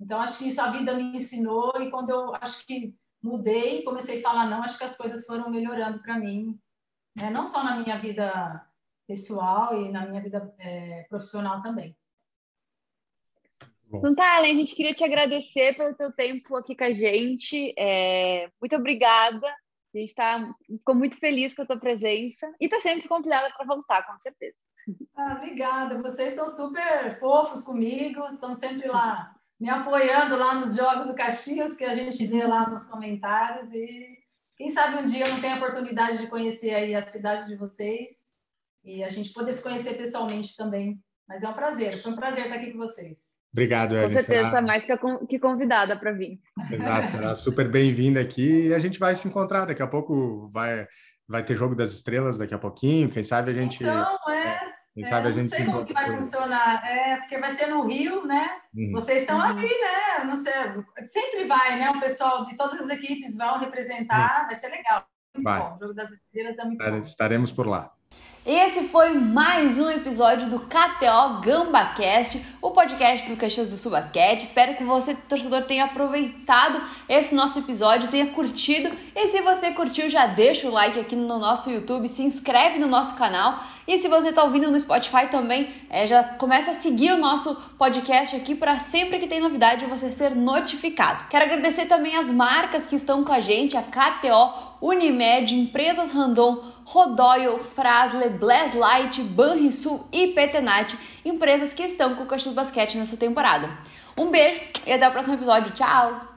Então, acho que isso a vida me ensinou e quando eu acho que mudei, comecei a falar não, acho que as coisas foram melhorando para mim, né? não só na minha vida pessoal e na minha vida é, profissional também. Então tá, Ellen, a gente queria te agradecer pelo teu tempo aqui com a gente. É, muito obrigada. A gente tá, ficou muito feliz com a tua presença e está sempre convidada para voltar, com certeza. Ah, obrigada. Vocês são super fofos comigo, estão sempre lá me apoiando lá nos jogos do Caxias, que a gente vê lá nos comentários. E quem sabe um dia eu não tenho a oportunidade de conhecer aí a cidade de vocês e a gente poder se conhecer pessoalmente também Mas é um prazer, foi um prazer estar aqui com vocês. Obrigado, Evelyn. Com certeza, será... mais que convidada para vir. Exato, será super bem-vinda aqui e a gente vai se encontrar. Daqui a pouco vai, vai ter Jogo das Estrelas daqui a pouquinho, quem sabe a gente... Então, é... Quem sabe é, a gente não sei como que vai funcionar. É, porque vai ser no Rio, né? Uhum. Vocês estão ali, né? Não sei, sempre vai, né? O pessoal de todas as equipes vão representar, uhum. vai ser legal. Muito vai. bom. O jogo das estrelas é muito Estaremos bom. Estaremos por lá. Esse foi mais um episódio do KTO GambaCast, o podcast do Caxias do Sul Basquete. Espero que você, torcedor, tenha aproveitado esse nosso episódio, tenha curtido. E se você curtiu, já deixa o like aqui no nosso YouTube, se inscreve no nosso canal. E se você está ouvindo no Spotify também, é, já começa a seguir o nosso podcast aqui para sempre que tem novidade você ser notificado. Quero agradecer também as marcas que estão com a gente, a KTO, Unimed, Empresas Randon, Rodoyle, Frasle, Blast Banrisul e Petenat, empresas que estão com o Caxias Basquete nessa temporada. Um beijo e até o próximo episódio. Tchau!